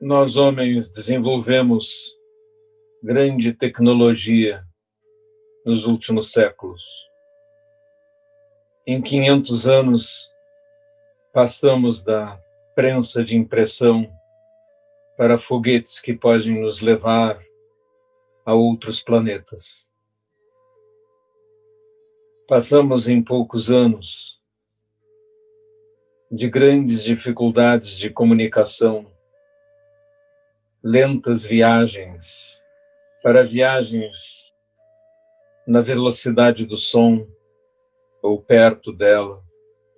nós homens desenvolvemos grande tecnologia nos últimos séculos. Em 500 anos, passamos da prensa de impressão para foguetes que podem nos levar a outros planetas. Passamos em poucos anos de grandes dificuldades de comunicação, lentas viagens, para viagens na velocidade do som ou perto dela,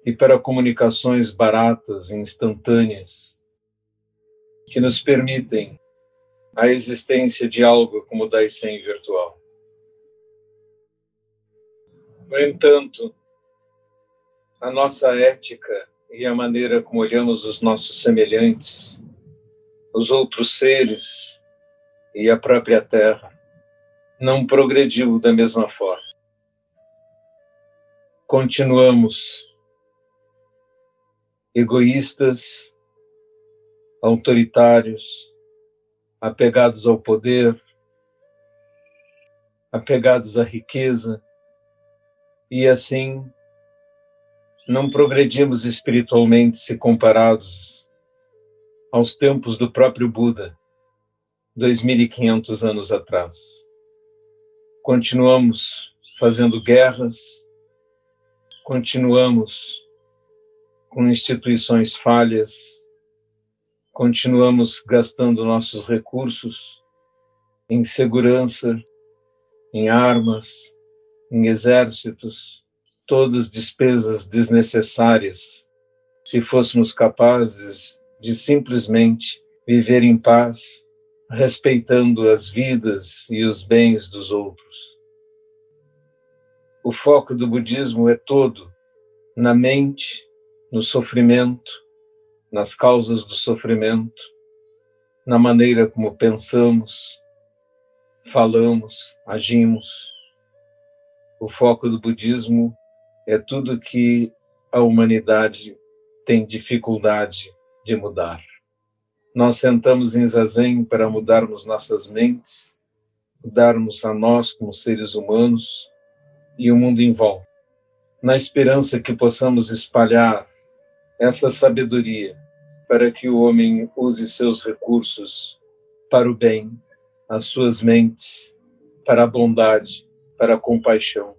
e para comunicações baratas e instantâneas que nos permitem a existência de algo como o Daisen virtual. No entanto, a nossa ética e a maneira como olhamos os nossos semelhantes, os outros seres e a própria Terra não progrediu da mesma forma. Continuamos egoístas, autoritários, apegados ao poder, apegados à riqueza, e assim não progredimos espiritualmente se comparados aos tempos do próprio Buda, 2500 anos atrás. Continuamos fazendo guerras, continuamos com instituições falhas, continuamos gastando nossos recursos em segurança, em armas, em exércitos, todas despesas desnecessárias, se fôssemos capazes de simplesmente viver em paz, respeitando as vidas e os bens dos outros. O foco do budismo é todo na mente, no sofrimento, nas causas do sofrimento, na maneira como pensamos, falamos, agimos. O foco do budismo é tudo que a humanidade tem dificuldade de mudar. Nós sentamos em zazen para mudarmos nossas mentes, mudarmos a nós como seres humanos e o mundo em volta, na esperança que possamos espalhar essa sabedoria para que o homem use seus recursos para o bem, as suas mentes, para a bondade, para a compaixão.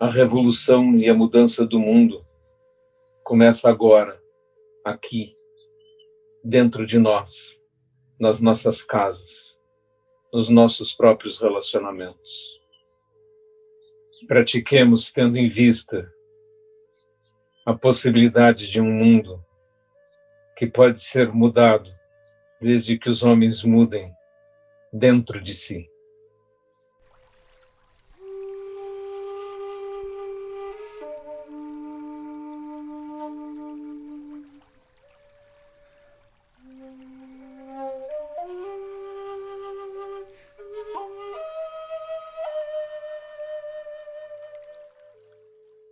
A revolução e a mudança do mundo começa agora, aqui, dentro de nós, nas nossas casas, nos nossos próprios relacionamentos. Pratiquemos tendo em vista a possibilidade de um mundo que pode ser mudado desde que os homens mudem dentro de si.